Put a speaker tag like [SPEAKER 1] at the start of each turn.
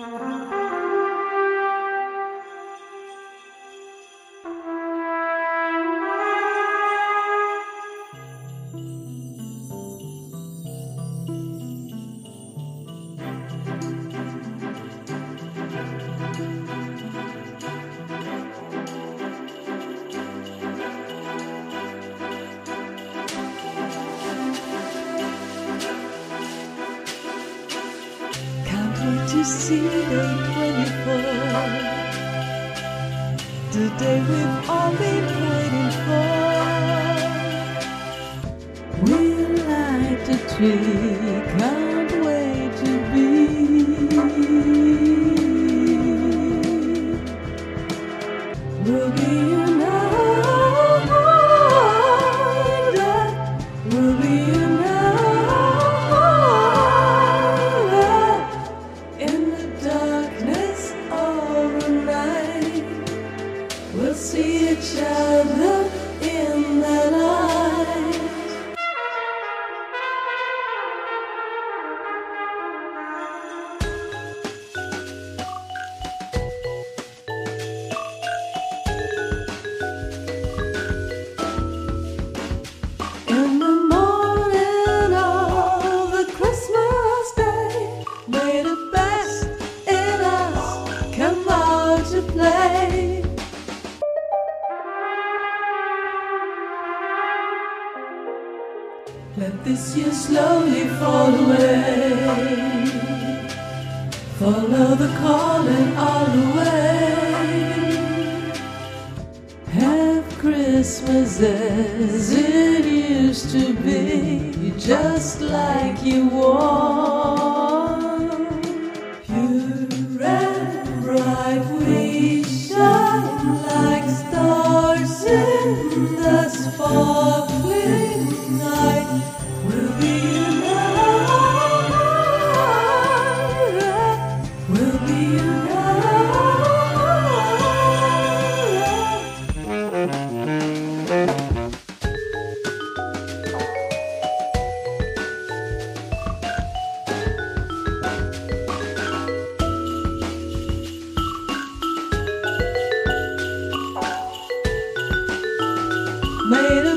[SPEAKER 1] Música to see day 24. The day we've all been waiting for. We light a tree, Let this year slowly fall away. Follow the calling all the way. Have Christmas as it used to be, just like you want. later.